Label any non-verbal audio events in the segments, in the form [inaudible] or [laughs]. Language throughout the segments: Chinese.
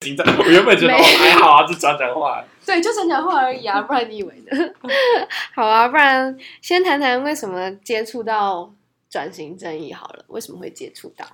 紧张。我原本觉得哦还好啊，就讲讲话。对，就讲讲话而已啊，不然你以为呢？[laughs] 好啊，不然先谈谈为什么接触到转型正义好了，为什么会接触到？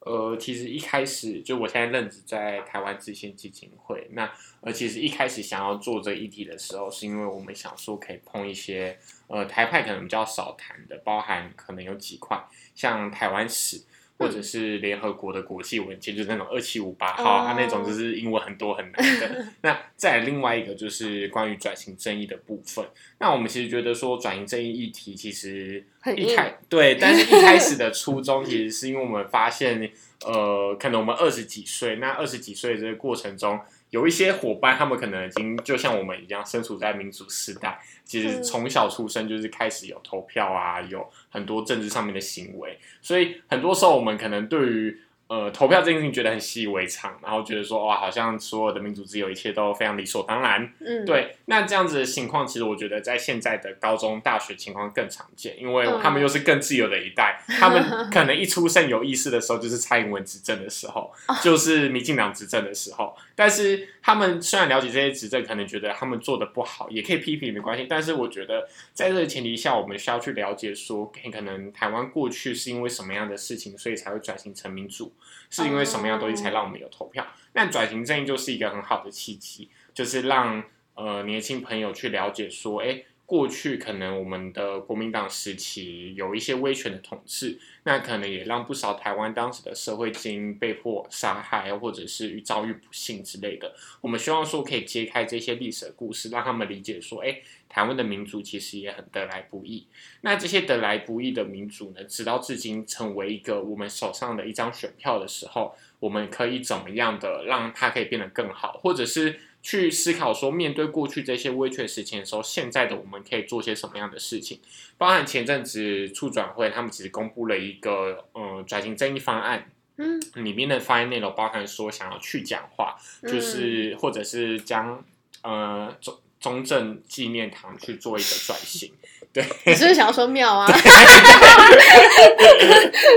呃，其实一开始就我现在任职在台湾知县基金会，那呃，其实一开始想要做这个议题的时候，是因为我们想说可以碰一些呃台派可能比较少谈的，包含可能有几块，像台湾史。或者是联合国的国际文件，就是那种二七五八号，它那种就是英文很多很难的。[laughs] 那再另外一个就是关于转型正义的部分。那我们其实觉得说转型正义议题其实一开对，但是一开始的初衷其实是因为我们发现，呃，可能我们二十几岁，那二十几岁这个过程中。有一些伙伴，他们可能已经就像我们一样，身处在民主时代，其实从小出生就是开始有投票啊，有很多政治上面的行为，所以很多时候我们可能对于。呃，投票这件事情觉得很习以为常，然后觉得说哇，好像所有的民主自由一切都非常理所当然。嗯，对。那这样子的情况，其实我觉得在现在的高中、大学情况更常见，因为他们又是更自由的一代，[laughs] 他们可能一出生有意识的时候，就是蔡英文执政的时候，[laughs] 就是民进党执政的时候。但是他们虽然了解这些执政，可能觉得他们做的不好，也可以批评没关系。但是我觉得在这个前提下，我们需要去了解说，可能台湾过去是因为什么样的事情，所以才会转型成民主。是因为什么样东西才让我们有投票？那转型正义就是一个很好的契机，就是让呃年轻朋友去了解说，哎，过去可能我们的国民党时期有一些威权的统治，那可能也让不少台湾当时的社会精英被迫杀害，或者是遭遇不幸之类的。我们希望说可以揭开这些历史的故事，让他们理解说，哎。台湾的民族其实也很得来不易。那这些得来不易的民族呢，直到至今成为一个我们手上的一张选票的时候，我们可以怎么样的让它可以变得更好，或者是去思考说，面对过去这些危缺事情的时候，现在的我们可以做些什么样的事情？包含前阵子促转会，他们其实公布了一个嗯转型正义方案，嗯，里面的方案内容包含说想要去讲话，就是或者是将呃中。中正纪念堂去做一个转型，[laughs] 对，你是不是想要说庙啊？[laughs] [laughs]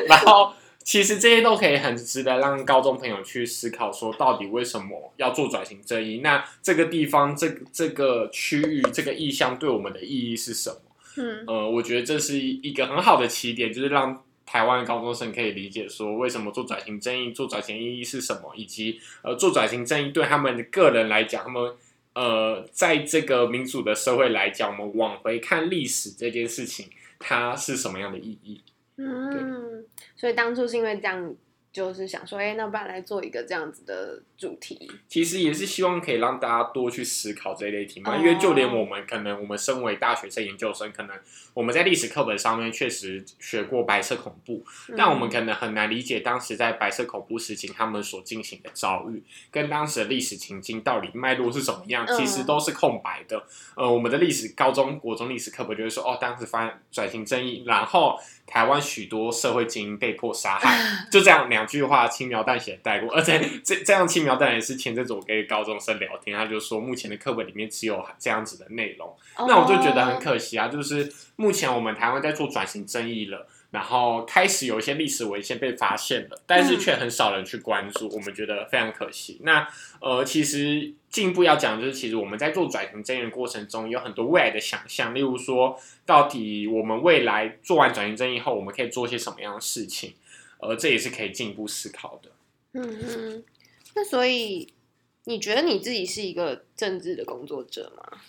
然后其实这些都可以很值得让高中朋友去思考，说到底为什么要做转型正义？那这个地方、这这个区域、这个意向对我们的意义是什么？嗯，呃，我觉得这是一个很好的起点，就是让台湾高中生可以理解说，为什么做转型正义、做转型意义是什么，以及呃，做转型正义对他们个人来讲，他们。呃，在这个民主的社会来讲，我们往回看历史这件事情，它是什么样的意义？嗯，所以当初是因为这样。就是想说，哎，那不然来做一个这样子的主题。其实也是希望可以让大家多去思考这一类题嘛，因为就连我们可能，我们身为大学生、研究生，可能我们在历史课本上面确实学过白色恐怖，但我们可能很难理解当时在白色恐怖时期他们所进行的遭遇，跟当时的历史情境到底脉络是怎么样，其实都是空白的。呃，我们的历史高中、国中历史课本就会说，哦，当时发生转型正义，然后。台湾许多社会精英被迫杀害，[laughs] 就这样两句话轻描淡写带过，而且这这样轻描淡写是前阵子我跟高中生聊天，他就说目前的课本里面只有这样子的内容，那我就觉得很可惜啊，就是目前我们台湾在做转型正义了。然后开始有一些历史文献被发现了，但是却很少人去关注，我们觉得非常可惜。那呃，其实进一步要讲就是，其实我们在做转型正义的过程中，有很多未来的想象，例如说，到底我们未来做完转型正义后，我们可以做些什么样的事情？呃，这也是可以进一步思考的。嗯嗯，那所以你觉得你自己是一个政治的工作者吗？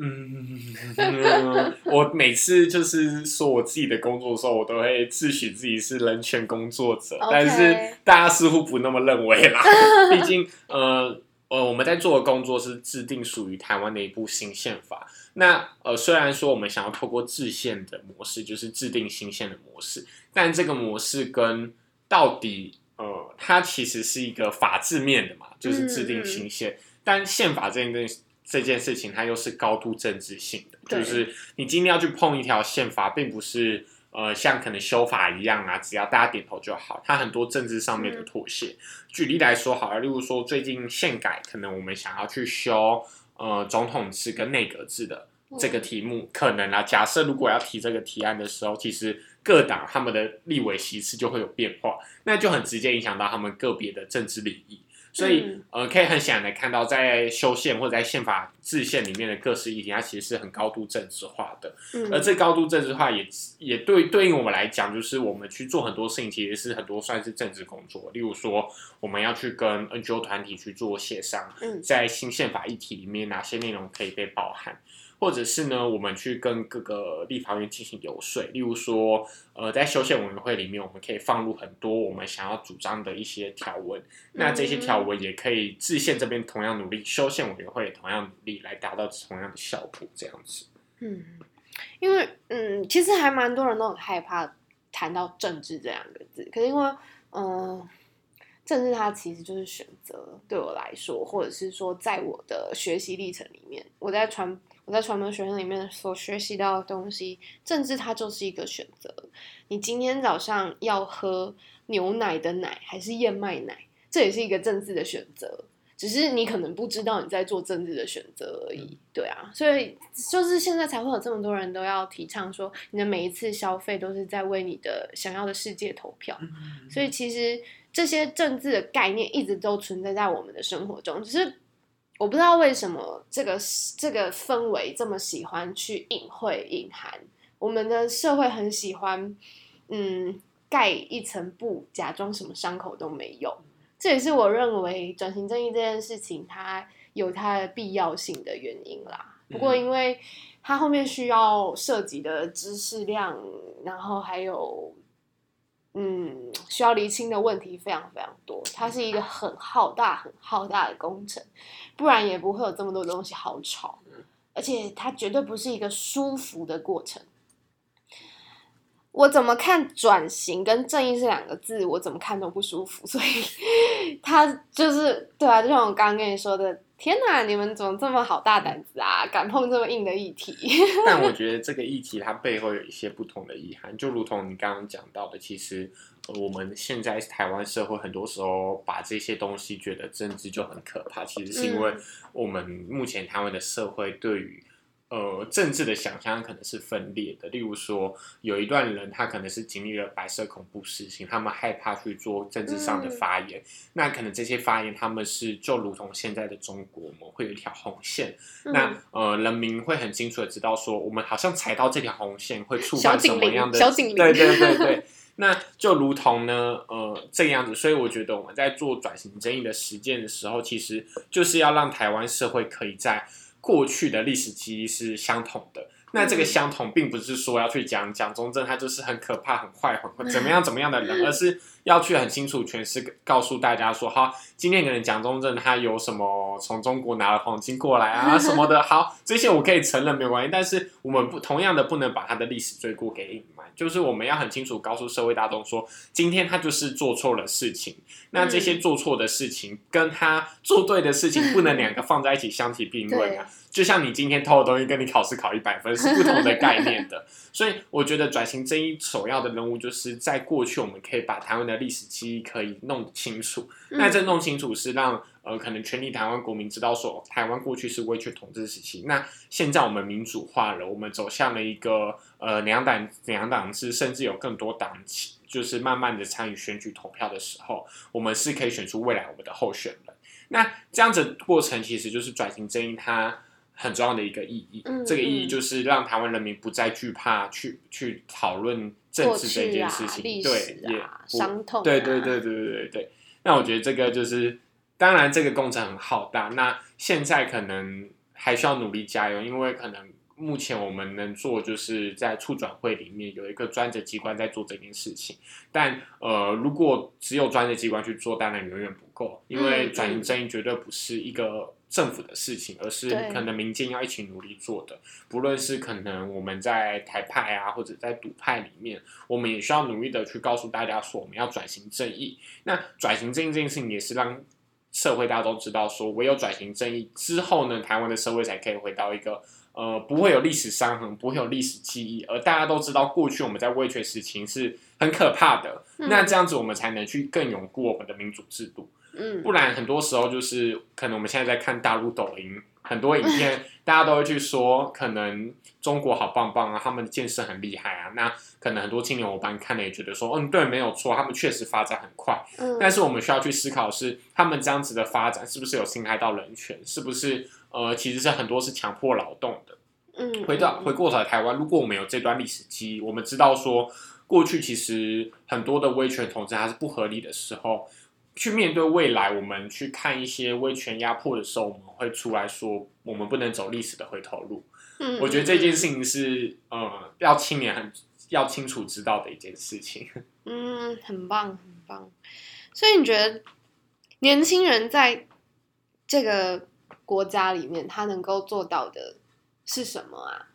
嗯，我每次就是说我自己的工作的时候，我都会自诩自己是人权工作者，但是大家似乎不那么认为啦。[laughs] 毕竟，呃呃，我们在做的工作是制定属于台湾的一部新宪法。那呃，虽然说我们想要透过制宪的模式，就是制定新宪的模式，但这个模式跟到底呃，它其实是一个法治面的嘛，就是制定新宪，但宪法这件东西。这件事情它又是高度政治性的，就是你今天要去碰一条宪法，并不是呃像可能修法一样啊，只要大家点头就好。它很多政治上面的妥协。举例来说，好了，例如说最近宪改，可能我们想要去修呃总统制跟内阁制的这个题目，可能啊，假设如果要提这个提案的时候，其实各党他们的立委席次就会有变化，那就很直接影响到他们个别的政治利益。所以嗯呃，可以很显然的看到，在修宪或者在宪法制宪里面的各式议题，它其实是很高度政治化的。嗯而这高度政治化也也对对应我们来讲，就是我们去做很多事情，其实是很多算是政治工作。例如说，我们要去跟 NGO 团体去做协商，嗯在新宪法议题里面哪些内容可以被包含，或者是呢，我们去跟各个立法院进行游说。例如说，呃，在修宪委员会里面，我们可以放入很多我们想要主张的一些条文，那这些条文也可以制宪这边同样努力，修宪委员会也同样努力来达到同样的效果，这样子。嗯，因为嗯，其实还蛮多人都很害怕谈到政治这两个字，可是因为嗯、呃政治它其实就是选择，对我来说，或者是说在我的学习历程里面，我在传我在传媒学院里面所学习到的东西，政治它就是一个选择。你今天早上要喝牛奶的奶还是燕麦奶，这也是一个政治的选择。只是你可能不知道你在做政治的选择而已，对啊，所以就是现在才会有这么多人都要提倡说，你的每一次消费都是在为你的想要的世界投票。所以其实这些政治的概念一直都存在在我们的生活中，只是我不知道为什么这个这个氛围这么喜欢去隐晦隐含，我们的社会很喜欢，嗯，盖一层布，假装什么伤口都没有。这也是我认为转型正义这件事情它有它的必要性的原因啦。不过因为它后面需要涉及的知识量，然后还有嗯需要厘清的问题非常非常多，它是一个很浩大、很浩大的工程，不然也不会有这么多东西好吵。而且它绝对不是一个舒服的过程。我怎么看转型跟正义这两个字，我怎么看都不舒服，所以 [laughs] 他就是对啊，就像我刚刚跟你说的，天哪，你们怎么这么好大胆子啊，敢碰这么硬的议题？[laughs] 但我 [laughs] 觉得这个议题它背后有一些不同的遗憾，就如同你刚刚讲到的，其实、呃、我们现在台湾社会很多时候把这些东西觉得政治就很可怕，其实是因为嗯我们目前台湾的社会对于呃政治的想象可能是分裂的。例如说，有一段人他可能是经历了白色恐怖事情，他们害怕去做政治上的嗯发言，那可能这些发言他们是就如同现在的中国，我们会有一条红线。那嗯呃，人民会很清楚的知道说，我们好像踩到这条红线会触小犯什么样的小警铃对对对 [laughs] 对。那就如同呢，呃，这个样子，所以我觉得我们在做转型正义的实践的时候，其实就是要让台湾社会可以在过去的历史记忆是相同的。那这个嗯。相同，并不是说要去讲蒋中正他就是很可怕、很坏、很怎么样怎么样的人，而是要去很清楚诠释，告诉大家说，好，今天可能蒋中正他有什么从中国拿了黄金过来啊什么的，[laughs] 好，这些我可以承认没有关系，但是我们不同样的不能把他的历史罪过给隐瞒，就是我们要很清楚告诉社会大众说，今天他就是做错了事情，那这些做错的事情跟他做对的事情不能两个放在一起相提并论啊。就像你今天偷的东西跟你考试考一百分是不同的概念的，[laughs] 所以我觉得转型正义首要的任务就是在过去我们可以把台湾的历史记忆可以弄清楚，嗯那这弄清楚是让呃可能全体台湾国民知道说台湾过去是威权统治时期，那现在我们民主化了，我们走向了一个呃两党两党制，甚至有更多党就是慢慢的参与选举投票的时候，我们是可以选出未来我们的候选人。那这样子的过程其实就是转型正义它。很重要的一个意义，嗯这个意义嗯就是让台湾人民不再惧怕去去讨论政治这件事，情，历对，伤痛、啊，对对对对对对对。那我觉得这个就是，当然这个工程很浩大，那现在可能还需要努力加油，因为可能目前我们能做就是在促转会里面有一个专责机关在做这件事情，但呃，如果只有专责机关去做，当然远远不够，因为嗯转型正义绝对不是一个。政府的事情，而是可能民间要一起努力做的。不论是可能我们在台派啊，或者在赌派里面，我们也需要努力的去告诉大家说，我们要转型正义。那转型正义这件事情，也是让社会大家都知道说，唯有转型正义之后呢，台湾的社会才可以回到一个呃不会有历史伤痕、不会有历史记忆，而大家都知道过去我们在威权时期是很可怕的。嗯那这样子，我们才能去更巩固我们的民主制度。嗯不然很多时候就是可能我们现在在看大陆抖音，很多影片 [laughs] 大家都会去说，可能中国好棒棒啊，他们的建设很厉害啊。那可能很多青年伙伴看了也觉得说，嗯，对，没有错，他们确实发展很快。嗯，但是我们需要去思考是，他们这样子的发展是不是有侵害到人权？是不是呃，其实是很多是强迫劳动的？嗯回到嗯回过头来，台湾，如果我们有这段历史记忆，我们知道说过去其实很多的威权统治它是不合理的时候，去面对未来，我们去看一些威权压迫的时候，我们会出来说，我们不能走历史的回头路。嗯我觉得这件嗯事情是呃，要青年很要清楚知道的一件事情。嗯，很棒，很棒。所以你觉得年轻人在这个国家里面，他能够做到的是什么啊？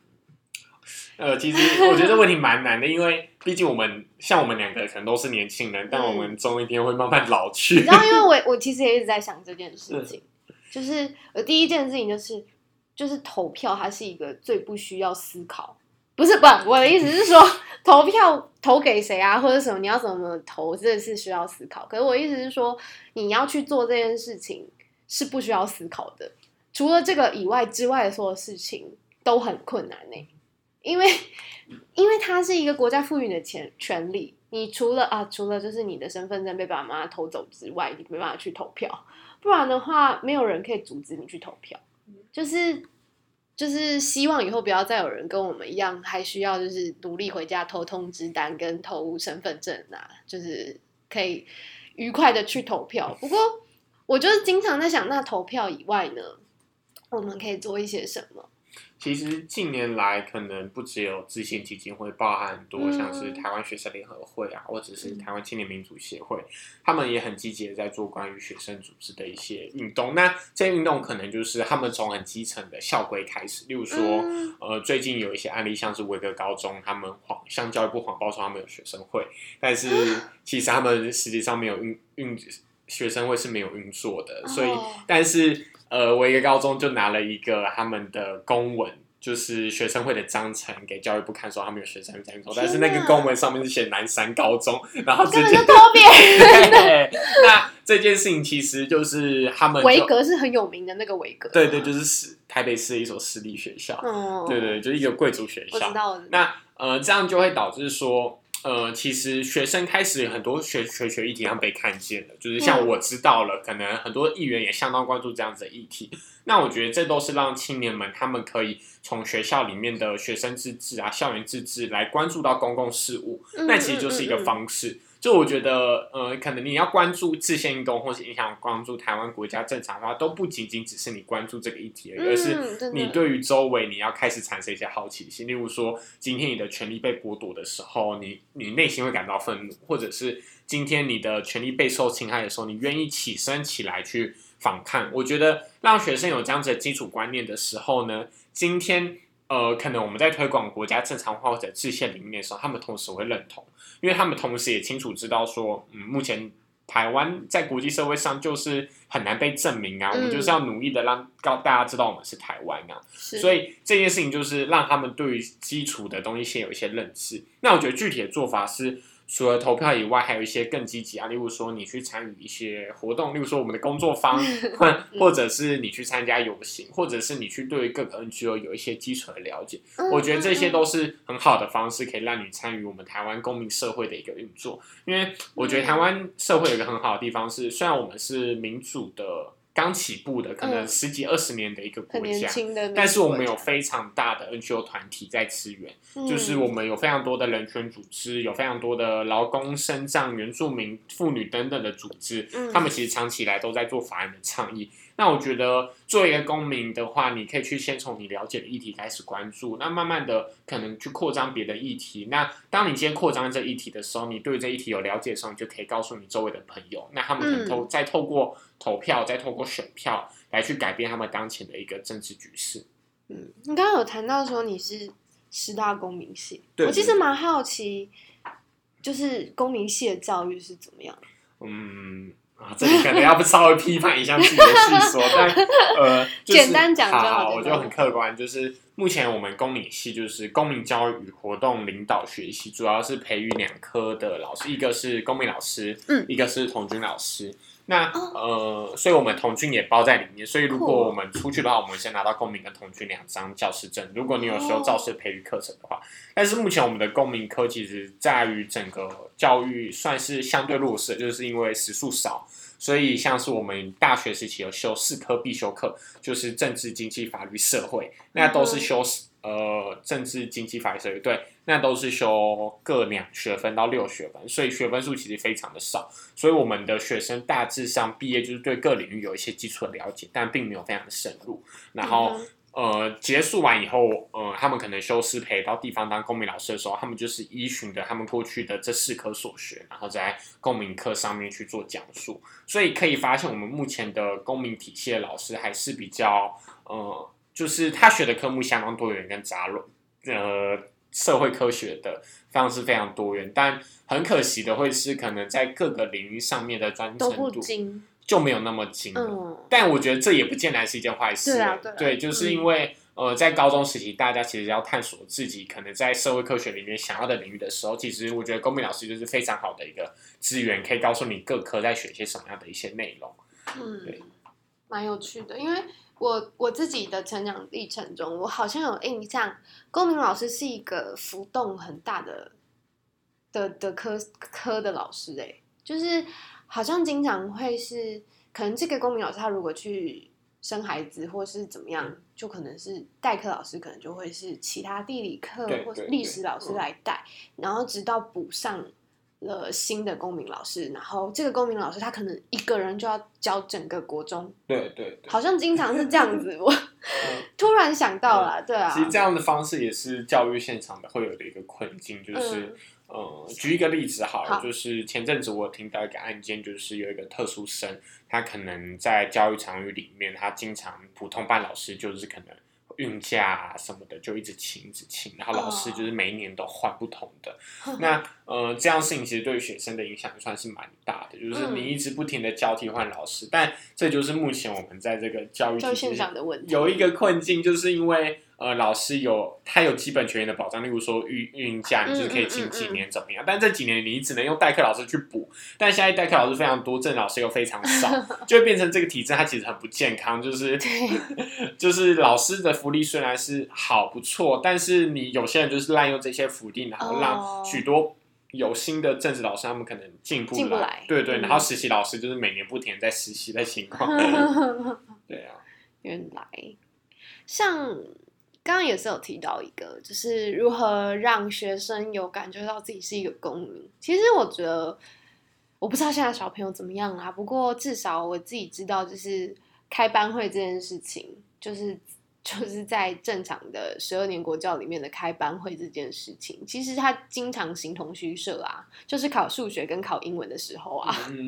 呃，其实我觉得这问题蛮难的，因为毕竟我们像我们两个可能都是年轻人，但我们总有一天会慢慢老去。你知道，因为我我其实也一直在想这件事情，就是呃，第一件事情就是就是投票，它是一个最不需要思考，不是不，我的意思是说，投票投给谁啊，或者什么，你要怎么投，这是需要思考。可是我意思是说，你要去做这件事情是不需要思考的，除了这个以外之外的所有事情都很困难呢、因为因为它是一个国家赋予你的权权利，你除了啊，除了就是你的身份证被爸爸妈妈偷走之外，你没办法去投票，不然的话，没有人可以阻止你去投票。就是就是希望以后不要再有人跟我们一样，还需要就是独立回家偷通知单跟偷身份证啊，就是可以愉快的去投票。不过我就是经常在想，那投票以外呢，我们可以做一些什么？其实近年来，可能不只有自信基金会，包含很多嗯。像是台湾学生联合会啊，或者是台湾青年民主协会，他们也很积极的在做关于学生组织的一些运动。那这些运动可能就是他们从很基层的校规开始，例如说，嗯。呃，最近有一些案例，像是维格高中，他们谎向教育部谎报说他们有学生会，但是其实他们实际上没有运运学生会是没有运作的，所以哦。但是呃，我一个高中就拿了一个他们的公文，就是学生会的章程给教育部看，说他们有学生会在运作，但是那个公文上面是写南山高中，然后直接根本就偷别人。[laughs] 对，那这件事情其实就是他们就维格是很有名的那个维格，对对，就是市台北市的一所私立学校，嗯，对对，就是一个贵族学校那呃，这样就会导致说，呃，其实学生开始很多学学学议题上被看见了，就是像嗯我知道了，可能很多议员也相当关注这样子的议题。那我觉得这都是让青年们他们可以从学校里面的学生自治啊、校园自治来关注到公共事务，嗯那其实就是一个方式。就我觉得，呃，可能你要关注制宪运动，或是影响关注台湾国家正常化，都不仅仅只是你关注这个议题而已，而是你对于周围你要开始产生一些好奇心。例如说，今天你的权利被剥夺的时候，你你内心会感到愤怒，或者是今天你的权利被受侵害的时候，你愿意起身起来去反抗。我觉得让学生有这样子的基础观念的时候呢，今天。呃，可能我们在推广国家正常化或者制宪理念的时候，他们同时会认同，因为他们同时也清楚知道说，嗯，目前台湾在国际社会上就是很难被证明啊，我们嗯就是要努力的让告大家知道我们是台湾啊，是所以这件事情就是让他们对于基础的东西先有一些认识。那我觉得具体的做法是，除了投票以外，还有一些更积极啊，例如说你去参与一些活动，例如说我们的工作坊，[laughs] 或或者是你去参加游行，或者是你去对各个 NGO 有一些基础的了解。嗯我觉得这些嗯都是很好的方式，可以让你参与我们台湾公民社会的一个运作。因为我觉得台湾社会有一个很好的地方是，虽然我们是民主的刚起步的，可能嗯十几二十年的一个国家，但是我们有非常大的 NGO 团体在支援，嗯就是我们有非常多的人权组织，有非常多的劳工、生障、原住民、妇女等等的组织，嗯他们其实长期以来都在做法案的倡议。那我觉得作为一个公民的话，你可以去先从你了解的议题开始关注，那慢慢的可能去扩张别的议题。那当你今天扩张这议题的时候，你对这议题有了解的时候，你就可以告诉你周围的朋友，那他们可能嗯透、再透过投票，再透过选票来去改变他们当前的一个政治局势。嗯，你刚刚有谈到说你是师大公民系，对我其对实蛮好奇，就是公民系的教育是怎么样？嗯啊，这里可能要不稍微批判一下自己的叙说，[laughs] 但呃，就是、简单讲就好好，我就很客观，就是目前我们公民系就是公民教育与活动领导学系，主要是培育两科的老师，一个是公民老师，嗯一个是童军老师。那呃，所以我们童军也包在里面。所以如果我们出去的话，我们先拿到公民跟童军两张教师证。如果你有修哦教师培育课程的话，但是目前我们的公民科其实在于整个教育算是相对弱势，就是因为时数少。所以，像是我们大学时期有修四科必修课，就是政治、经济、法律、社会，那都是修呃政治、经济、法律、社会，对，那都是修各两学分到六学分，所以学分数其实非常的少。所以我们的学生大致上毕业就是对各领域有一些基础的了解，但并没有非常的深入。然后、嗯呃，结束完以后，呃，他们可能修师培到地方当公民老师的时候，他们就是依循着他们过去的这四科所学，然后在公民课上面去做讲述。所以可以发现，我们目前的公民体系的老师还是比较呃，就是他学的科目相当多元跟杂乱，呃，社会科学的方式非常多元，但很可惜的会是可能在各个领域上面的专程度，就没有那么精了。嗯，但我觉得这也不见得是一件坏事。对啊对啊对，就是因为、呃，在高中时期，大家其实要探索自己可能在社会科学里面想要的领域的时候，其实我觉得公民老师就是非常好的一个资源，可以告诉你各科在学些什么样的一些内容。嗯对嗯，蛮有趣的，因为我我自己的成长历程中，我好像有印象，公民老师是一个浮动很大的的的科科的老师、欸，就是好像经常会是，可能这个公民老师他如果去生孩子或是怎么样，嗯就可能是代课老师，可能就会是其他地理课或历史老师嗯来带，然后直到补上了新的公民老师，然后这个公民老师他可能一个人就要教整个国中，对对对。好像经常是这样子。[laughs] 我突然想到了，对啊，其实这样的方式也是教育现场的会有的一个困境，就是、嗯呃，举一个例子好了，好就是前阵子我听到一个案件，就是有一个特殊生，他可能在教育场域里面，他经常普通班老师就是可能孕假啊什么的，就一直请一直请，然后老师哦就是每一年都换不同的。[laughs] 那呃，这样事情其实对学生的影响算是蛮大的，就是嗯你一直不停的交替换老师，但这就是目前我们在这个教育教育现体系场的问题有一个困境，就是因为呃，老师有他有基本权益的保障，例如说孕孕假，你就是可以请几年怎么样？但这几年你只能用代课老师去补，但现在代课老师非常多，正老师又非常少，[laughs] 就会变成这个体制它其实很不健康，就是 [laughs] 就是老师的福利虽然是好不错，但是你有些人就是滥用这些福利，然后让哦。许多。有心的政治老师，他们可能进不进不来。对对，嗯然后实习老师就是每年不停在实习的情况，[laughs] 对啊，原来，像刚刚也是有提到一个，就是如何让学生有感觉到自己是一个公民。其实我觉得，我不知道现在小朋友怎么样啦，不过至少我自己知道，就是开班会这件事情，就是。[laughs] 就是在正常的十二年国教里面的开班会这件事情，其实它经常形同虚设啊，就是考数学跟考英文的时候啊，嗯，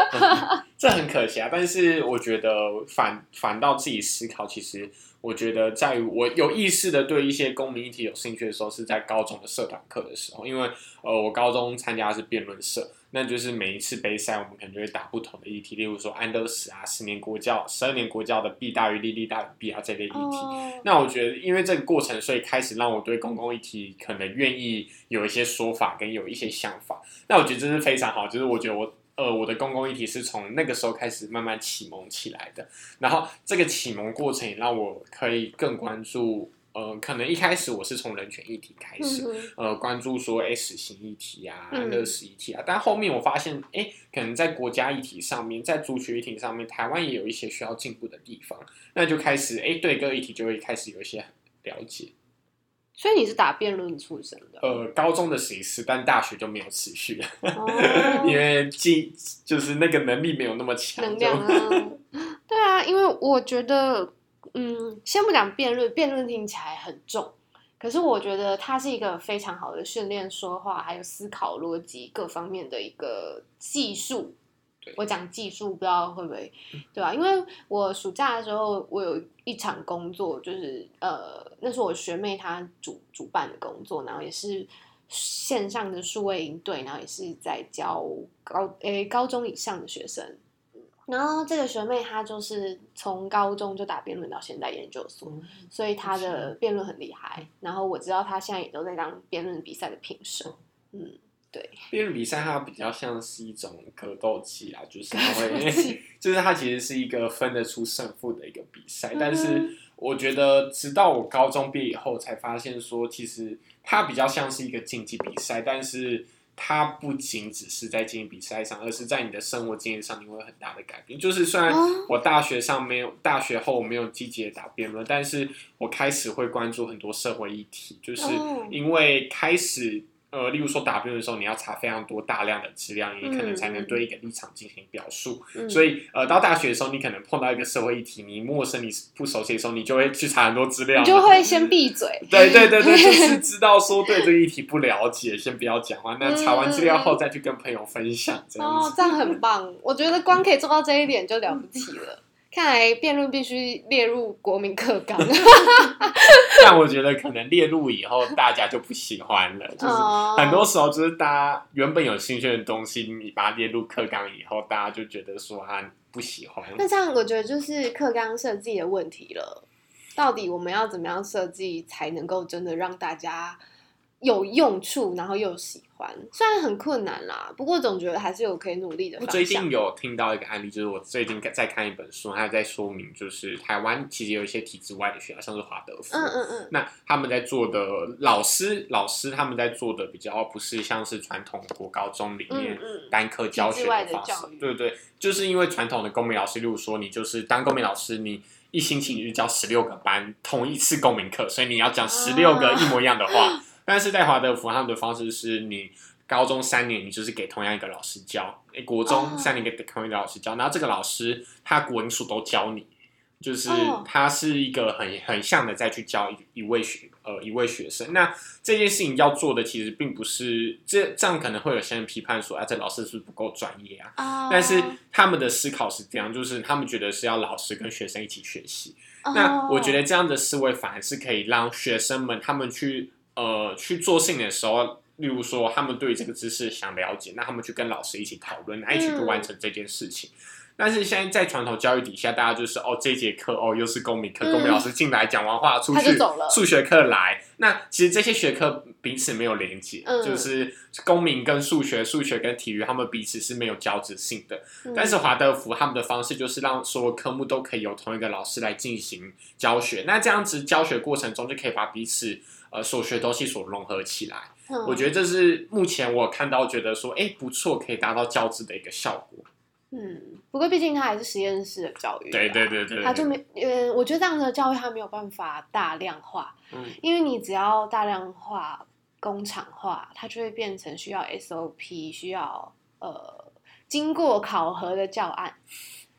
[laughs] 这很可惜啊。但是我觉得反反倒自己思考，其实我觉得在于我有意识的对一些公民议题有兴趣的时候，是在高中的社团课的时候，因为呃，我高中参加的是辩论社。那就是每一次杯赛，我们可能就会打不同的议题，例如说安德死啊、十年国教、十二年国教的弊大于利，利大于弊啊这类议题。哦那我觉得，因为这个过程，所以开始让我对公共议题可能愿意有一些说法跟有一些想法。那我觉得这是非常好，就是我觉得我呃我的公共议题是从那个时候开始慢慢启蒙起来的。然后这个启蒙过程也让我可以更关注，呃，可能一开始我是从人权议题开始，嗯呃，关注说哎死刑议题啊、嗯安乐死议题啊，但后面我发现，哎，可能在国家议题上面，在族群议题上面，台湾也有一些需要进步的地方，那就开始哎对各个议题就会开始有一些了解。所以你是打辩论出身的，呃，高中的形式，但大学就没有持续，[laughs] 哦。因为技就是那个能力没有那么强，能量啊，对啊，因为我觉得，嗯，先不讲辩论，辩论听起来很重，可是我觉得它是一个非常好的训练说话还有思考逻辑各方面的一个技术对。我讲技术，不知道会不会对吧、因为我暑假的时候，我有一场工作，就是呃，那是我学妹她主主办的工作，然后也是线上的数位营队，然后也是在教高诶、高中以上的学生。然后这个学妹她就是从高中就打辩论到现在研究所，所以她的辩论很厉害。然后我知道她现在也都在当辩论比赛的评审。嗯，对，辩论比赛它比较像是一种格斗技啊，就是它格斗会，[laughs] 就是它其实是一个分得出胜负的一个比赛。但嗯是我觉得，直到我高中毕业以后，才发现说，其实它比较像是一个竞技比赛，但是它不仅只是在竞技比赛上，而是在你的生活经验上，你会有很大的改变。就是虽然哦我大学上没有，大学后没有积极的打辩论，但是我开始会关注很多社会议题，就是哦因为开始。呃，例如说答辩的时候，你要查非常多大量的资料，你可能才能对一个立场进行表述。嗯所以，呃，到大学的时候，你可能碰到一个社会议题，你陌生、你不熟悉的时候，你就会去查很多资料，你就会先闭嘴。[laughs] 对对对对，就是知道说对这个议题不了解，先不要讲话。那查完资料后再去跟朋友分享，这样子。，哦这样很棒。我觉得光可以做到这一点就了不起了。看来辩论必须列入国民课纲。[laughs] 但我觉得可能列入以后，大家就不喜欢了。就是哦很多时候，就是大家原本有兴趣的东西，你把它列入课纲以后，大家就觉得说啊不喜欢。那这样我觉得就是课纲设计的问题了。到底我们要怎么样设计才能够真的让大家有用处，然后又喜欢？虽然很困难啦，不过总觉得还是有可以努力的我最。近有听到一个案例，就是我最近在看一本书，它在说明，就是台湾其实有一些体制外的学校，像是华德福，嗯嗯嗯，那他们在做的老师，老师他们在做的比较不是像是传统国高中里面单科教学的方式，对对，就是因为传统的公民老师，例如说你就是当公民老师，你一星期你就教十六个班同一次公民课，所以你要讲十六个一模一样的话。[laughs] 但是在华德福他们的方式是你高中三年你就是给同样一个老师教，诶国中哦三年给同一个老师教，然后这个老师他国文数都教你。就是哦他是一个很很像的再去教一一位学呃一位学生。那这件事情要做的其实并不是这这样可能会有些人批判说啊，这老师是不是不够专业啊？啊但是他们的思考是这样，就是他们觉得是要老师跟学生一起学习。那我觉得得这样的思维反而是可以让学生们他们去呃去做事情的时候，例如说他们对这个知识想了解，那他们去跟老师一起讨论，那一起去完成这件事情。但是现在在传统教育底下，大家就是哦，这节课哦又是公民课，嗯公民老师进来讲完话出去数学课来。那其实这些学科彼此没有连接，嗯就是公民跟数学、数学跟体育，他们彼此是没有交织性的。嗯但是华德福他们的方式就是让所有科目都可以由同一个老师来进行教学，那这样子教学过程中就可以把彼此呃所学东西所融合起来。嗯我觉得这是目前我看到觉得说，哎、不错，可以达到教资的一个效果。嗯，不过毕竟它还是实验室的教育，对对对对，它就没，呃，我觉得这样的教育它没有办法大量化，嗯因为你只要大量化、工厂化，它就会变成需要 SOP，需要呃经过考核的教案，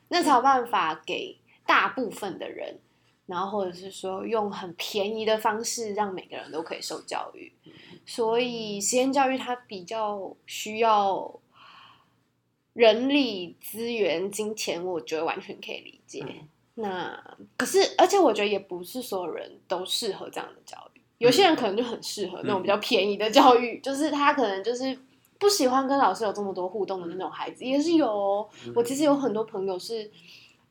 那才有办法给大部分的人，然后或者是说用很便宜的方式让每个人都可以受教育。所以实验教育它比较需要人力资源、金钱，我觉得完全可以理解。嗯那可是，而且我觉得也不是所有人都适合这样的教育，有些人可能就很适合那种比较便宜的教育，就是他可能就是不喜欢跟老师有这么多互动的那种孩子，也是有哦。嗯我其实有很多朋友是，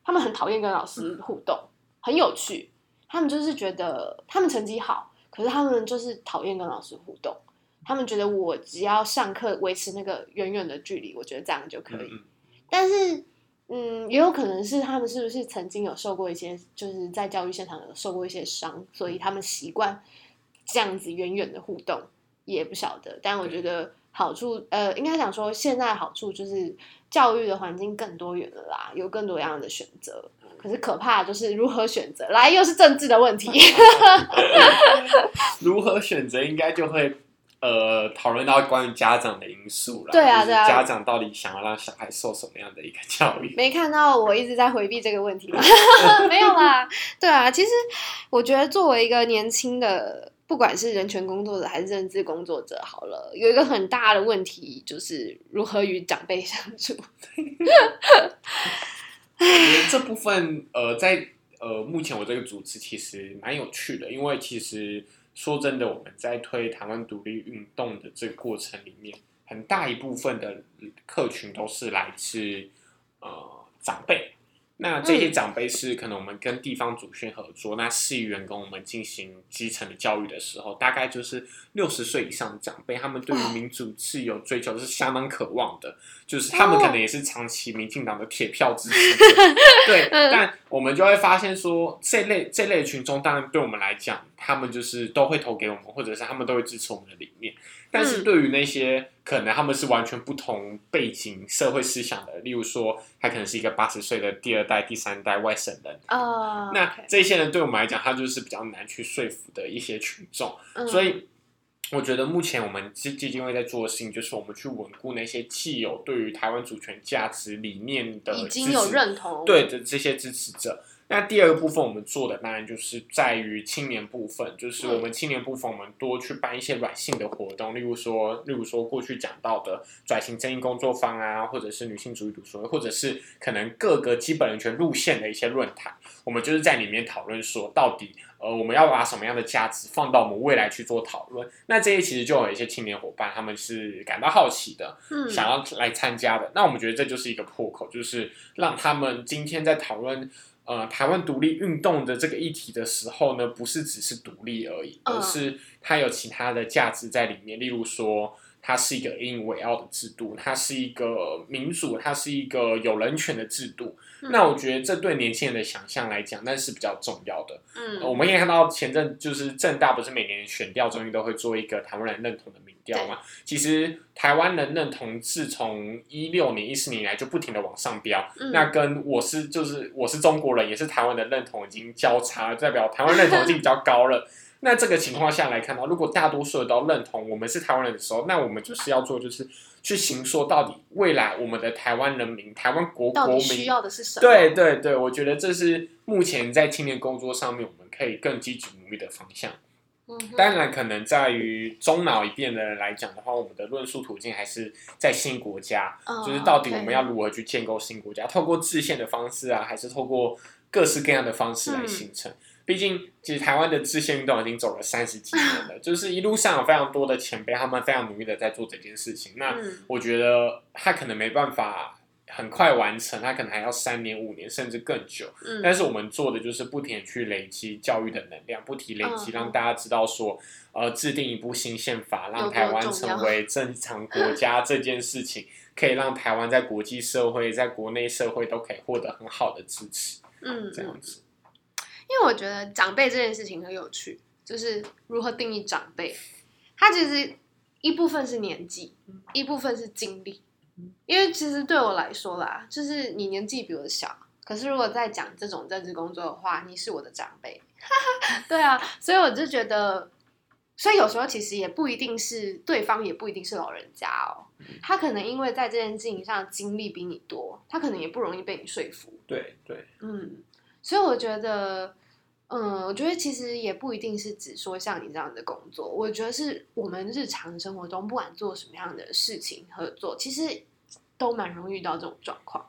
他们很讨厌跟老师互动，很有趣，他们就是觉得他们成绩好，可是他们就是讨厌跟老师互动。他们觉得我只要上课维持那个远远的距离，我觉得这样就可以。嗯但是，嗯，也有可能是他们是不是曾经有受过一些，就是在教育现场有受过一些伤，所以他们习惯这样子远远的互动，也不晓得。但我觉得好处，呃，应该讲说现在好处就是教育的环境更多元了啦，有更多样的选择。可是可怕的就是如何选择，来又是政治的问题。[laughs] 如何选择，应该就会呃讨论到关于家长的因素了。对啊对啊家长到底想要让小孩受什么样的一个教育？没看到我一直在回避这个问题吗？[laughs] 没有啦，对啊，其实我觉得作为一个年轻的，不管是人权工作者还是政治工作者，好了，有一个很大的问题就是如何与长辈相处。[laughs] 我觉得这部分呃，在呃目前我这个主持其实蛮有趣的，因为其实说真的，我们在推台湾独立运动的这个过程里面，很大一部分的客群都是来自呃长辈，那这些长辈是可能我们跟地方主训合作，那市议员跟我们进行基层的教育的时候，大概就是六十岁以上的长辈，他们对于民主自由追求是相当渴望的，就是他们可能也是长期民进党的铁票支持者。[laughs] 对，但我们就会发现说，这类这类群众，当然对我们来讲，他们就是都会投给我们，或者是他们都会支持我们的理念。但是对于那些可能他们是完全不同背景、社会思想的，例如说他可能是一个八十岁的第二代、第三代外省人，啊，那这些人对我们来讲，他就是比较难去说服的一些群众。所以我觉得目前我们基基金会在做的事情，就是我们去稳固那些既有对于台湾主权价值理念的已经有认同对的这些支持者。那第二个部分，我们做的当然就是在于青年部分，就是我们青年部分，我们多去办一些软性的活动，例如说，例如说过去讲到的转型正义工作坊啊，或者是女性主义读书会，或者是可能各个基本人权路线的一些论坛，我们就是在里面讨论说，到底呃我们要把什么样的价值放到我们未来去做讨论。那这些其实就有一些青年伙伴，他们是感到好奇的，嗯想要来参加的。那我们觉得这就是一个破口，就是让他们今天在讨论。呃，台湾独立运动的这个议题的时候呢，不是只是独立而已，嗯而是它有其他的价值在里面。例如说，它是一个引以为傲的制度，它是一个民主，它是一个有人权的制度。嗯那我觉得这对年轻人的想象来讲，那是比较重要的。嗯我们也看到前阵就是正大不是每年选调中心都会做一个台湾人认同的民调嘛？其实台湾人认同自从一六年、一四年以来就不停的往上飙，嗯那跟我是就是我是中国人，也是台湾的认同已经交叉，代表台湾认同已经比较高了。[laughs] 那这个情况下来看到，如果大多数人都认同我们是台湾人的时候，那我们就是要做就是去行说到底未来我们的台湾人民、台湾国国民需民要的是什么？对对对，我觉得这是目前在青年工作上面我们可以更积极努力的方向。嗯，当然，可能在于中脑一变的人来讲的话，我们的论述途径还是在新国家，嗯就是到底我们要如何去建构新国家，透过制宪的方式啊，还是透过各式各样的方式来嗯形成。毕竟，其实台湾的制宪运动已经走了三十几年了，[laughs] 就是一路上有非常多的前辈，他们非常努力的在做这件事情。那嗯我觉得他可能没办法很快完成，他可能还要三年、五年，甚至更久。嗯但是我们做的就是不停地去累积教育的能量，不停累积，嗯让大家知道说，呃，制定一部新宪法，让台湾成为正常国 [laughs] 家这件事情，可以让台湾在国际社会、在国内社会都可以获得很好的支持，嗯嗯这样子。因为我觉得长辈这件事情很有趣，就是如何定义长辈。他其实一部分是年纪，一部分是经历。因为其实对我来说啦，就是你年纪比我小，可是如果在讲这种政治工作的话，你是我的长辈。[laughs] 对啊，所以我就觉得，所以有时候其实也不一定是对方，也不一定是老人家哦。他可能因为在这件事情上经历比你多，他可能也不容易被你说服。对对，嗯，所以我觉得，嗯，我觉得其实也不一定是只说像你这样的工作，我觉得是我们日常生活中不管做什么样的事情合作，其实都蛮容易遇到这种状况。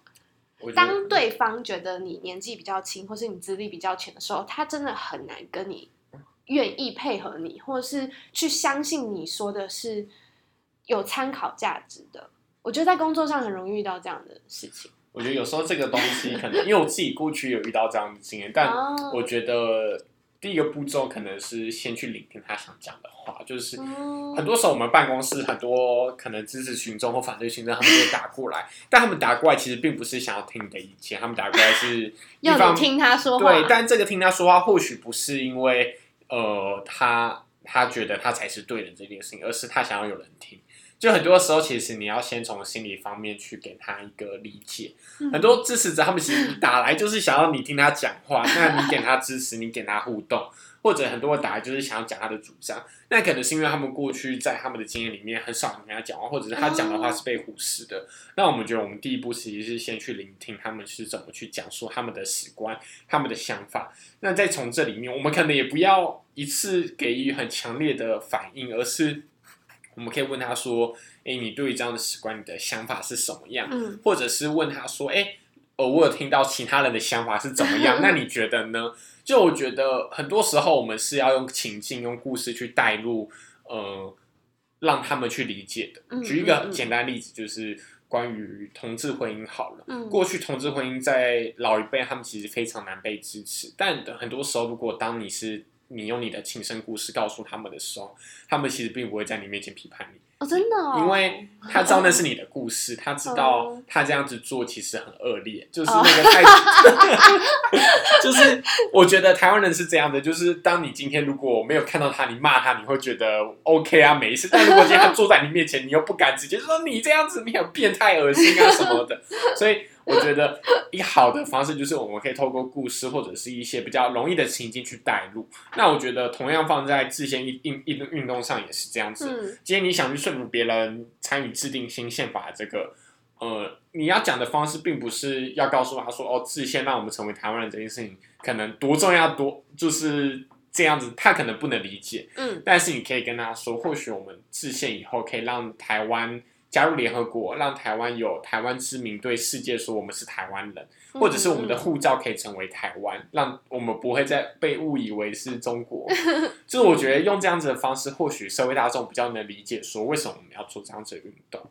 当对方觉得你年纪比较轻，或是你资历比较浅的时候，他真的很难跟你愿意配合你，或者是去相信你说的是有参考价值的。我觉得在工作上很容易遇到这样的事情。我觉得有时候这个东西可能，因为我自己过去有遇到这样的经验，但哦我觉得第一个步骤可能是先去聆听他想讲的话，就是嗯很多时候我们办公室很多可能支持群众或反对群众，他们就会打过来，但他们打过来其实并不是想要听你的意见，他们打过来是要你听他说话。对，但这个听他说话或许不是因为呃他他觉得他才是对的这件事情，而是他想要有人听。就很多时候，其实你要先从心理方面去给他一个理解。嗯很多支持者他们其实打来就是想要你听他讲话，那你给他支持，你给他互动，或者很多人打来就是想要讲他的主张。那可能是因为他们过去在他们的经验里面很少跟他讲话，或者是他讲的话是被忽视的。那我们觉得我们第一步其实是先去聆听他们是怎么去讲述他们的史观、他们的想法。那再从这里面，我们可能也不要一次给予很强烈的反应，而是我们可以问他说：“诶，你对于这样的史观，你的想法是什么样？”嗯或者是问他说：“哎、呃，我有听到其他人的想法是怎么样？[laughs] 那你觉得呢？”就我觉得很多时候我们是要用情境、用故事去带入，呃，让他们去理解的。嗯举一个简单例子，就是关于同志婚姻好了。嗯过去同志婚姻在老一辈他们其实非常难被支持，但很多时候，如果当你是你用你的亲身故事告诉他们的时候，他们其实并不会在你面前批判你。哦，真的、哦，因为他知道那是你的故事，他知道哦他这样子做其实很恶劣，就是那个态度，[laughs] 就是我觉得台湾人是这样的，就是当你今天如果没有看到他，你骂他，你会觉得 OK 啊，没事。但如果今天他坐在你面前，你又不敢直接说你这样子，你很变态、恶心啊什么的，[laughs] 所以我觉得一好的方式就是我们可以透过故事或者是一些比较容易的情境去带入。那我觉得同样放在制宪运运运运动上也是这样子。嗯今天你想去说服别人参与制定新宪法这个，呃，你要讲的方式并不是要告诉他说，哦，制宪让我们成为台湾人这件事情可能多重要多，就是这样子，他可能不能理解。嗯但是你可以跟他说，或许我们制宪以后可以让台湾加入联合国，让台湾有台湾之名对世界说我们是台湾人，嗯或者是我们的护照可以成为台湾，让我们不会再被误以为是中国。[laughs] 就是我觉得用这样子的方式，或许社会大众比较能理解说为什么我们要做这样子的运动。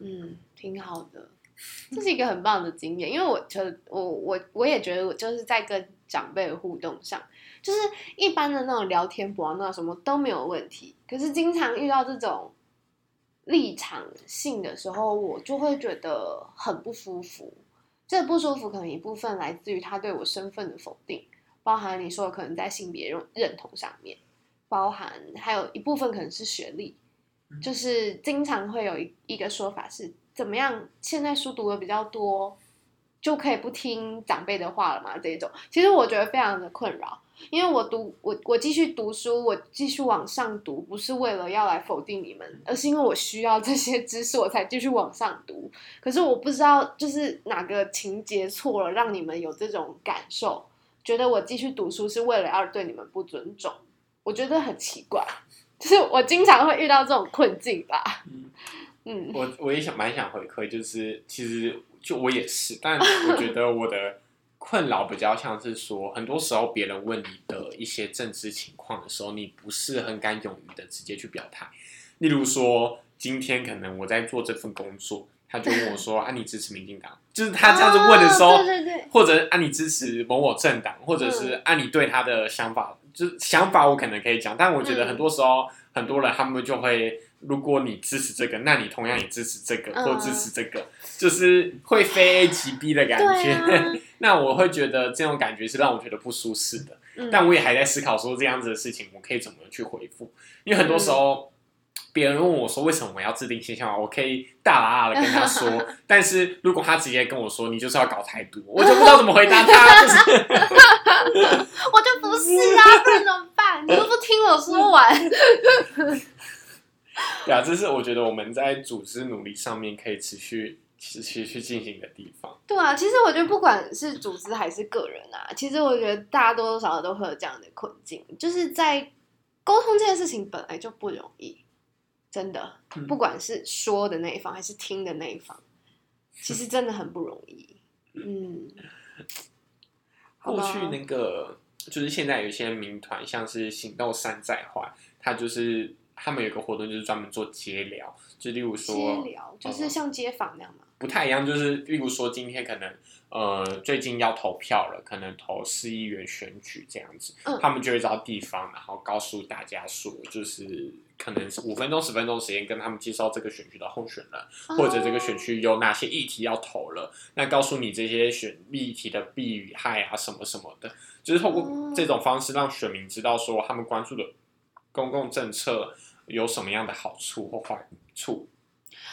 嗯，挺好的，这是一个很棒的经验，因为我觉得我我我也觉得我就是在跟长辈的互动上，就是一般的那种聊天博那什么都没有问题，可是经常遇到这种立场性的时候，我就会觉得很不舒服。这不舒服可能一部分来自于他对我身份的否定，包含你说的可能在性别认认同上面，包含还有一部分可能是学历，就是经常会有一一个说法是怎么样，现在书读的比较多，就可以不听长辈的话了嘛？这一种，其实我觉得非常的困扰，因为我读我我继续读书，我继续往上读，不是为了要来否定你们，而是因为我需要这些知识，我才继续往上读。可是我不知道就是哪个情节错了，让你们有这种感受，觉得我继续读书是为了要对你们不尊重，我觉得很奇怪。就是我经常会遇到这种困境吧，嗯我我也想蛮想回馈，就是其实就我也是，但我觉得我的困扰比较像是说，很多时候别人问你的一些政治情况的时候，你不是很敢勇于的直接去表态。例如说，今天可能我在做这份工作，他就问我说：“啊，你支持民进党？”就是他这样子问的时候，哦对对对，或者啊你支持某某政党，或者是啊你对他的想法，就是想法我可能可以讲，但我觉得嗯。很多时候、很多人他们就会，如果你支持这个，那你同样也支持这个、嗯。或支持这个，就是会非 A 即 B 的感对觉。啊，[laughs] 那我会觉得这种感觉是让我觉得不舒适的，嗯。但我也还在思考说这样子的事情我可以怎么去回复，因为很多时嗯。候。别人问我说为什么我要制定新宪法，我可以大喇喇的跟他说，[laughs] 但是如果他直接跟我说你就是要搞台独，我就不知道怎么回答他，就 [laughs] 是我就不是啊，不然怎么办？你都不听我说完，[laughs] 对啊，这是我觉得我们在组织努力上面可以持续持续去进行的地方。对啊，其实我觉得不管是组织还是个人啊，其实我觉得大家多多少少都会有这样的困境，就是在沟通这件事情本来就不容易，真的，嗯不管是说的那一方还是听的那一方，其实真的很不容易。[laughs] 嗯，[laughs] 过去那个就是现在有一些民团，像是行动山寨化，它就是他们有个活动就是专门做街聊，就例如说街聊就是像街访那样嘛。不太一样，就是例如说今天可能呃最近要投票了，可能投市议员选举这样子，嗯。他们就会到地方，然后告诉大家说，就是可能是五分钟十分钟时间跟他们介绍这个选区的候选人，或者这个选区有哪些议题要投了，那告诉你这些选议题的弊与害啊什么什么的，就是透过哦。这种方式让选民知道说他们关注的公共政策有什么样的好处或坏处。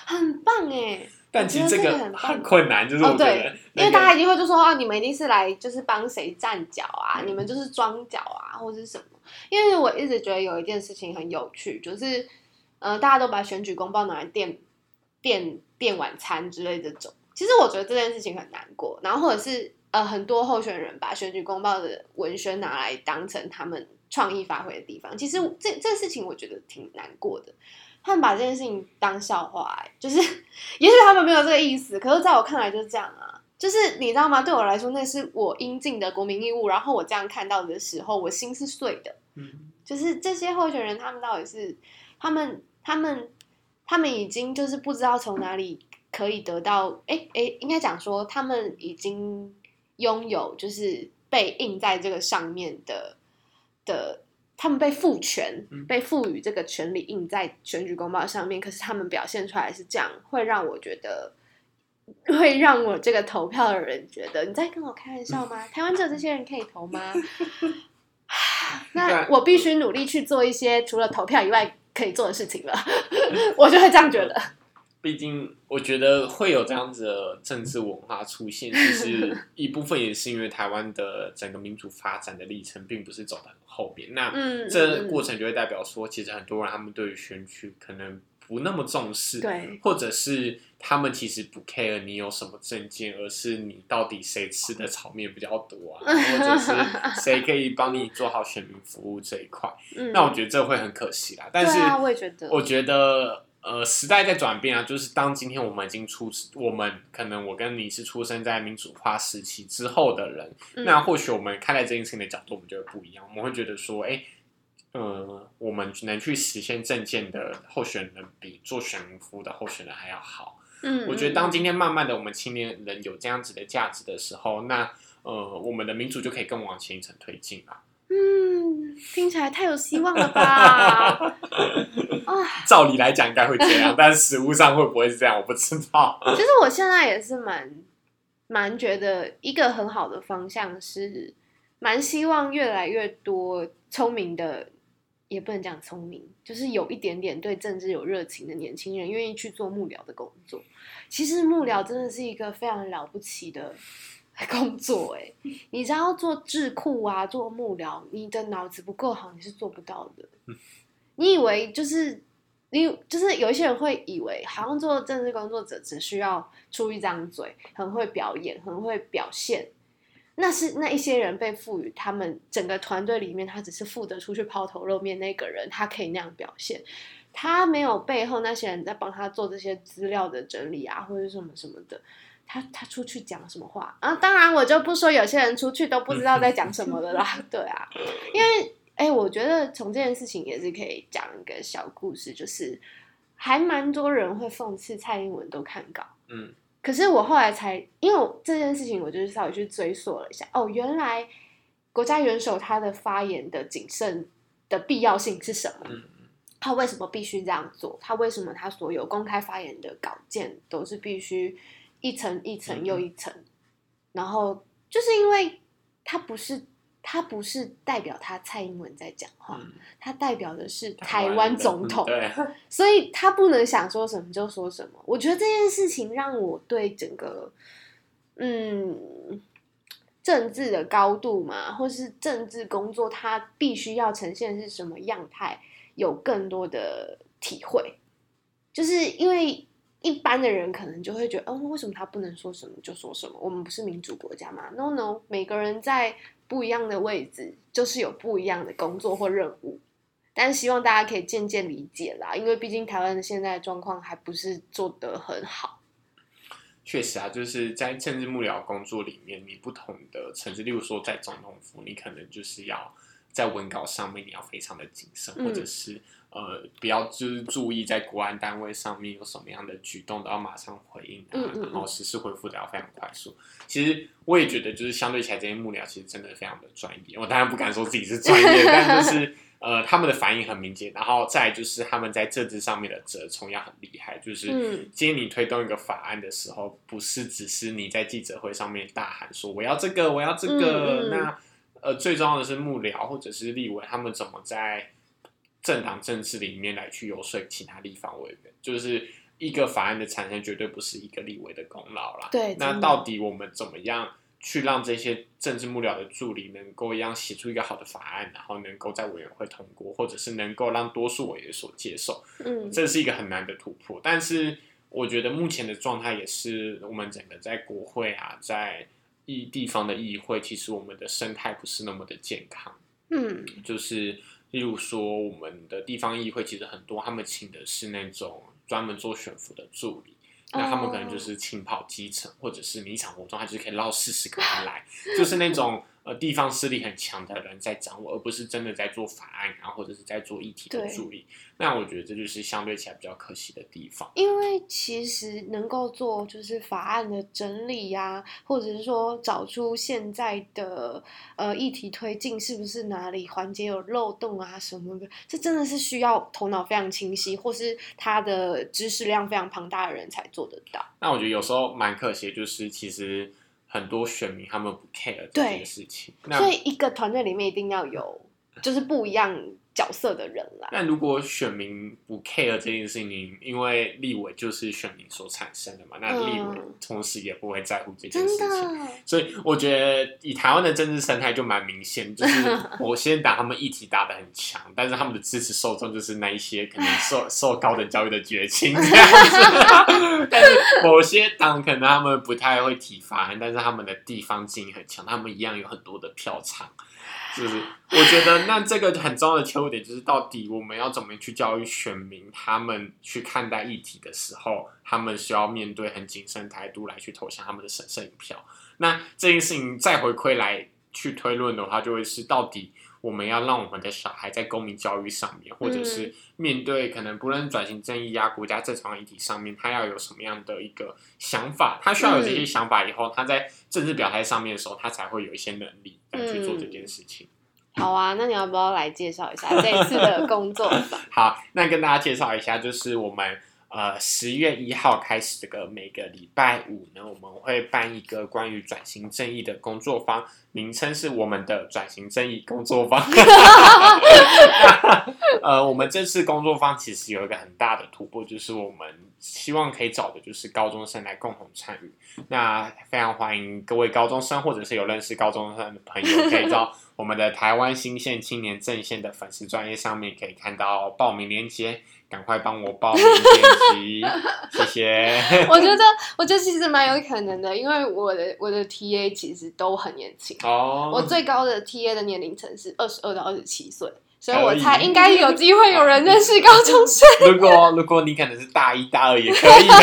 很棒哎，但其实这个很困难，就是我觉得、那个因为大家一定会就说啊，你们一定是来就是帮谁站脚啊，嗯你们就是装脚啊，或者是什么？因为我一直觉得有一件事情很有趣，就是呃，大家都把选举公报拿来垫垫垫晚餐之类这种。其实我觉得这件事情很难过，然后或者是呃，很多候选人把选举公报的文宣拿来当成他们创意发挥的地方。其实这这事情我觉得挺难过的。他们把这件事情当笑话、欸，就是也许他们没有这个意思，可是在我看来就是这样啊。就是你知道吗？对我来说，那是我应尽的国民义务。然后我这样看到的时候，我心是碎的。嗯就是这些候选人，他们到底是他们他们他们已经就是不知道从哪里可以得到，哎哎，应该讲说他们已经拥有，就是被印在这个上面的的，他们被赋权，被赋予这个权利印在选举公报上面，可是他们表现出来是这样，会让我觉得。会让我这个投票的人觉得你在跟我开玩笑吗？台湾只有这些人可以投吗？[laughs] 那我必须努力去做一些除了投票以外可以做的事情了。[laughs] 我就会这样觉得。毕竟，我觉得会有这样子的政治文化出现，其实 [laughs] 一部分也是因为台湾的整个民主发展的历程并不是走的很后边。那这过程就会代表说，其实很多人他们对于选举可能。不那么重视，对，或者是他们其实不 care 你有什么证件，而是你到底谁吃的炒面比较多啊，或者是 [laughs] 谁可以帮你做好选民服务这一块。那我觉得这会很可惜啦。但是，我也觉得，我觉得呃，时代在转变啊，就是当今天我们已经出，我们可能我跟你是出生在民主化时期之后的人，那或许我们看待这件事情的角度，我们就会不一样。我们会觉得说，哎。呃，我们能去实现政见的候选人，比做选民服务的候选人还要好。嗯，我觉得当今天慢慢的我们青年人有这样子的价值的时候，那呃，我们的民主就可以更往前一层推进了。嗯，听起来太有希望了吧？[laughs] 啊，照理来讲应该会这样，[laughs] 但是实物上会不会是这样，我不知道。其实我现在也是蛮蛮觉得一个很好的方向是，蛮希望越来越多聪明的。也不能讲聪明，就是有一点点对政治有热情的年轻人，愿意去做幕僚的工作。其实幕僚真的是一个非常了不起的工作，哎，你知道做智库啊，做幕僚，你的脑子不够好，你是做不到的。[laughs] 你以为就是你，就是有一些人会以为，好像做政治工作者只需要出一张嘴，很会表演，很会表现。那是那一些人被赋予他们整个团队里面，他只是负责出去抛头露面那个人，他可以那样表现，他没有背后那些人在帮他做这些资料的整理啊，或者什么什么的，他他出去讲什么话啊？当然我就不说有些人出去都不知道在讲什么的啦，[laughs] 对啊，因为哎，我觉得从这件事情也是可以讲一个小故事，就是还蛮多人会讽刺蔡英文都看稿，嗯。可是我后来才，因为这件事情，我就是稍微去追溯了一下。哦，原来国家元首他的发言的谨慎的必要性是什么？他为什么必须这样做？他为什么他所有公开发言的稿件都是必须一层一层又一层？然后就是因为他不是。他不是代表他蔡英文在讲话，他代表的是台湾总统，[laughs] 所以他不能想说什么就说什么。我觉得这件事情让我对整个嗯政治的高度嘛，或是政治工作，他必须要呈现是什么样态，有更多的体会。就是因为一般的人可能就会觉得，哦，为什么他不能说什么就说什么？我们不是民主国家嘛？No No，每个人在。不一样的位置就是有不一样的工作或任务，但是希望大家可以渐渐理解啦，因为毕竟台湾的现在状况还不是做得很好。确实啊，就是在政治幕僚工作里面，你不同的层次，例如说在总统府，你可能就是要在文稿上面你要非常的谨慎，或者是。呃，不要就是注意在国安单位上面有什么样的举动，都要马上回应啊，然后实时回复的要非常快速。其实我也觉得，就是相对起来，这些幕僚其实真的非常的专业。我当然不敢说自己是专业，[laughs] 但就是呃，他们的反应很敏捷，然后再就是他们在政治上面的折冲要很厉害。就是今天你推动一个法案的时候，不是只是你在记者会上面大喊说我要这个，我要这个。那呃，最重要的是幕僚或者是立委，他们怎么在。政党政治里面来去游说其他立法委员，就是一个法案的产生绝对不是一个立委的功劳啦。对，那到底我们怎么样去让这些政治幕僚的助理能够一样写出一个好的法案，然后能够在委员会通过，或者是能够让多数委员所接受？嗯，这是一个很难的突破。但是我觉得目前的状态也是我们整个在国会啊，在议地方的议会，其实我们的生态不是那么的健康。嗯，就是。例如说，我们的地方议会其实很多，他们请的是那种专门做选服的助理，那他们可能就是浸泡基层，或者是你一场活动，他就是可以捞四十个人来，就是那种呃地方势力很强的人在掌握，而不是真的在做法案啊，或者是在做议题的对助理。那我觉得这就是相对起来比较可惜的地方。因为其实能够做就是法案的整理呀、或者是说找出现在的呃议题推进是不是哪里环节有漏洞啊什么的，这真的是需要头脑非常清晰，或是他的知识量非常庞大的人才做得到。那我觉得有时候蛮可惜，就是其实很多选民他们不 care 这件事情。所以一个团队里面一定要有就是不一样角色的人啦。那如果选民不 care 这件事情，因为立委就是选民所产生的嘛，那立委嗯同时也不会在乎这件事情。的，所以我觉得以台湾的政治生态就蛮明显，就是某些党他们议题打的很强，但是他们的支持受众就是那一些可能受 [laughs] 受高等教育的绝情这样子。[laughs] 但是某些党可能他们不太会提法案，但是他们的地方经营很强，他们一样有很多的票仓。就是我觉得，那这个很重要的切入点就是，到底我们要怎么去教育选民，他们去看待议题的时候，他们需要面对很谨慎态度来去投下他们的神圣一票。那这件事情再回馈来去推论的话，就会是到底我们要让我们的小孩在公民教育上面，或者是面对可能不论转型正义啊、国家正常议题上面，他要有什么样的一个想法？他需要有这些想法以后，他在政治表态上面的时候，他才会有一些能力来去做这件事情。好啊，那你要不要来介绍一下这一次的工作坊？[laughs] 好，那跟大家介绍一下，就是我们呃十月一号开始这个每个礼拜五呢，我们会办一个关于转型正义的工作坊，名称是我们的转型正义工作坊。[laughs] 呃，我们这次工作坊其实有一个很大的突破，就是我们希望可以找的就是高中生来共同参与。那非常欢迎各位高中生，或者是有认识高中生的朋友，可以到我们的台湾新线青年阵线的粉丝专业上面可以看到报名链接，赶快帮我报名练习，谢谢。[laughs] 我觉得，我觉得其实蛮有可能的，因为我的我的 TA 其实都很年轻，哦，我最高的 TA 的年龄层是二十二到二十七岁，所以我猜应该有机会有人认识高中生。[laughs] 如果如果你可能是大一大二也可以的，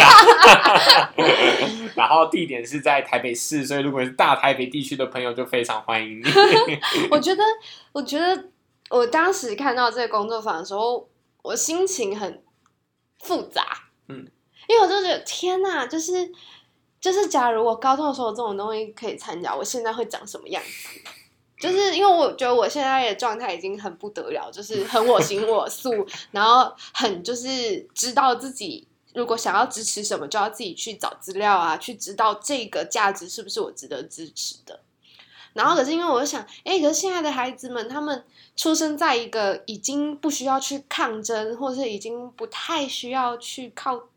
[laughs] 然后地点是在台北市，所以如果是大台北地区的朋友就非常欢迎你。我觉得，我觉得我当时看到这个工作坊的时候，我心情很复杂，嗯，因为我就觉得天哪，就是就是，假如我高中的时候这种东西可以参加，我现在会长什么样子？就是因为我觉得我现在的状态已经很不得了，就是很我行我素，[laughs] 然后很就是知道自己如果想要支持什么，就要自己去找资料啊，去知道这个价值是不是我值得支持的。然后可是因为我就想，哎，可是现在的孩子们，他们出生在一个已经不需要去抗争，或者是已经不太需要去靠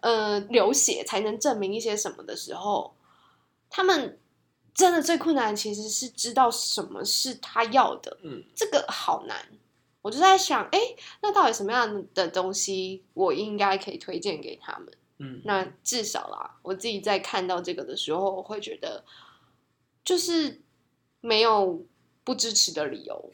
呃流血才能证明一些什么的时候，他们真的最困难其实是知道什么是他要的，嗯，这个好难。我就在想，哎，那到底什么样的东西我应该可以推荐给他们？嗯，那至少啦，我自己在看到这个的时候，我会觉得就是没有不支持的理由。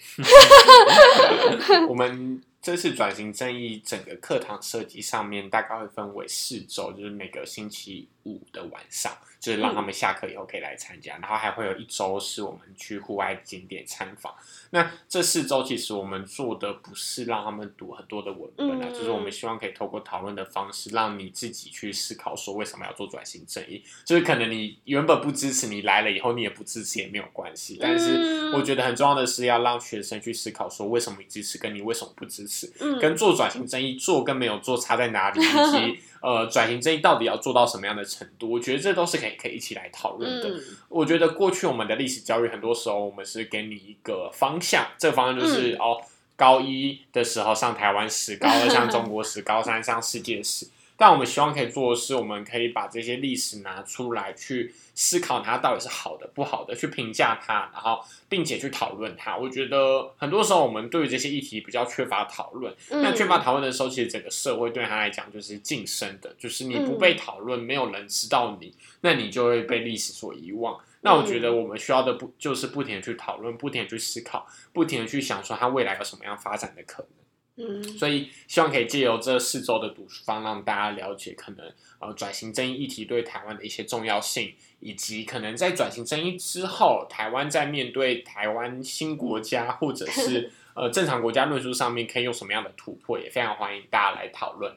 [laughs] 我们这次转型正义整个课堂设计上面大概会分为四周，就是每个星期五的晚上，就是让他们下课以后可以来参加，然后还会有一周是我们去户外景点参访。那这四周其实我们做的不是让他们读很多的文本啊，嗯就是我们希望可以透过讨论的方式，让你自己去思考说为什么要做转型正义。就是可能你原本不支持，你来了以后你也不支持也没有关系，但是嗯我觉得很重要的是要让学生去思考说为什么你支持，跟你为什么不支持。嗯，跟做转型正义做跟没有做差在哪里，以及呃转型正义到底要做到什么样的程度，我觉得这都是可以可以一起来讨论的。嗯我觉得过去我们的历史教育，很多时候我们是给你一个方向，这个方向就是、嗯哦，高一的时候上台湾史，高二上中国史，[laughs] 高三上世界史。但我们希望可以做的是，我们可以把这些历史拿出来，去思考它到底是好的、不好的，去评价它，然后并且去讨论它。我觉得很多时候我们对于这些议题比较缺乏讨论。那嗯缺乏讨论的时候，其实整个社会对他来讲就是晋升的，就是你不被讨论，没有人知道你，那你就会被历史所遗忘。那我觉得我们需要的不就是不停的去讨论，不停的去思考，不停的去想说它未来有什么样发展的可能。嗯，所以希望可以借由这四周的读书方，让大家了解可能呃转型正义议题对台湾的一些重要性，以及可能在转型正义之后，台湾在面对台湾新国家或者是 [laughs] 呃正常国家论述上面，可以用什么样的突破，也非常欢迎大家来讨论。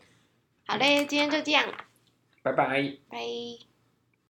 好嘞，今天就这样，拜拜。拜。